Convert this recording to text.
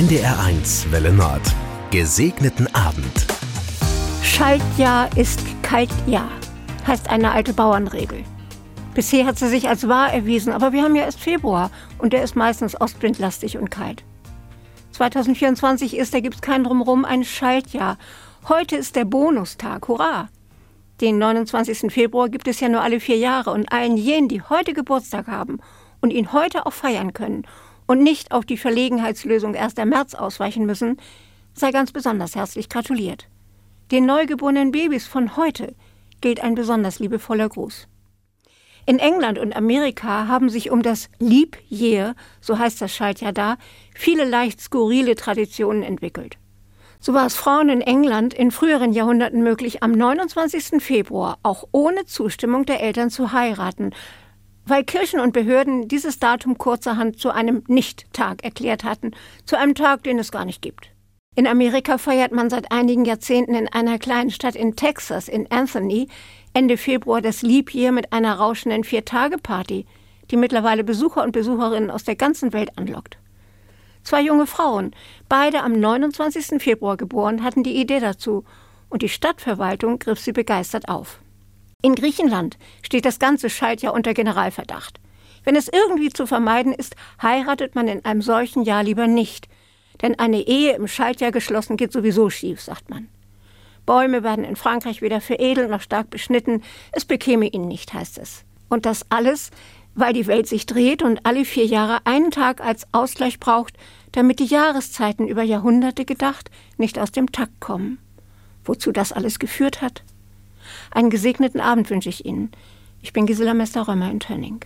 NDR1 Welle Nord. Gesegneten Abend. Schaltjahr ist Kaltjahr, heißt eine alte Bauernregel. Bisher hat sie sich als wahr erwiesen, aber wir haben ja erst Februar und der ist meistens ostwindlastig und kalt. 2024 ist, da gibt's kein Drumrum, ein Schaltjahr. Heute ist der Bonustag, hurra! Den 29. Februar gibt es ja nur alle vier Jahre und allen jenen, die heute Geburtstag haben und ihn heute auch feiern können und nicht auf die Verlegenheitslösung 1. März ausweichen müssen, sei ganz besonders herzlich gratuliert. Den neugeborenen Babys von heute gilt ein besonders liebevoller Gruß. In England und Amerika haben sich um das Leap Year, so heißt das Schaltjahr da, viele leicht skurrile Traditionen entwickelt. So war es Frauen in England in früheren Jahrhunderten möglich, am 29. Februar auch ohne Zustimmung der Eltern zu heiraten, weil Kirchen und Behörden dieses Datum kurzerhand zu einem Nicht-Tag erklärt hatten, zu einem Tag, den es gar nicht gibt. In Amerika feiert man seit einigen Jahrzehnten in einer kleinen Stadt in Texas, in Anthony, Ende Februar das Leap Year mit einer rauschenden Vier-Tage-Party, die mittlerweile Besucher und Besucherinnen aus der ganzen Welt anlockt. Zwei junge Frauen, beide am 29. Februar geboren, hatten die Idee dazu und die Stadtverwaltung griff sie begeistert auf. In Griechenland steht das ganze Schaltjahr unter Generalverdacht. Wenn es irgendwie zu vermeiden ist, heiratet man in einem solchen Jahr lieber nicht. Denn eine Ehe im Schaltjahr geschlossen geht sowieso schief, sagt man. Bäume werden in Frankreich weder veredelt noch stark beschnitten. Es bekäme ihnen nicht, heißt es. Und das alles, weil die Welt sich dreht und alle vier Jahre einen Tag als Ausgleich braucht, damit die Jahreszeiten über Jahrhunderte gedacht nicht aus dem Takt kommen. Wozu das alles geführt hat? Einen gesegneten Abend wünsche ich Ihnen. Ich bin Gisela Mester-Römer in Tönning.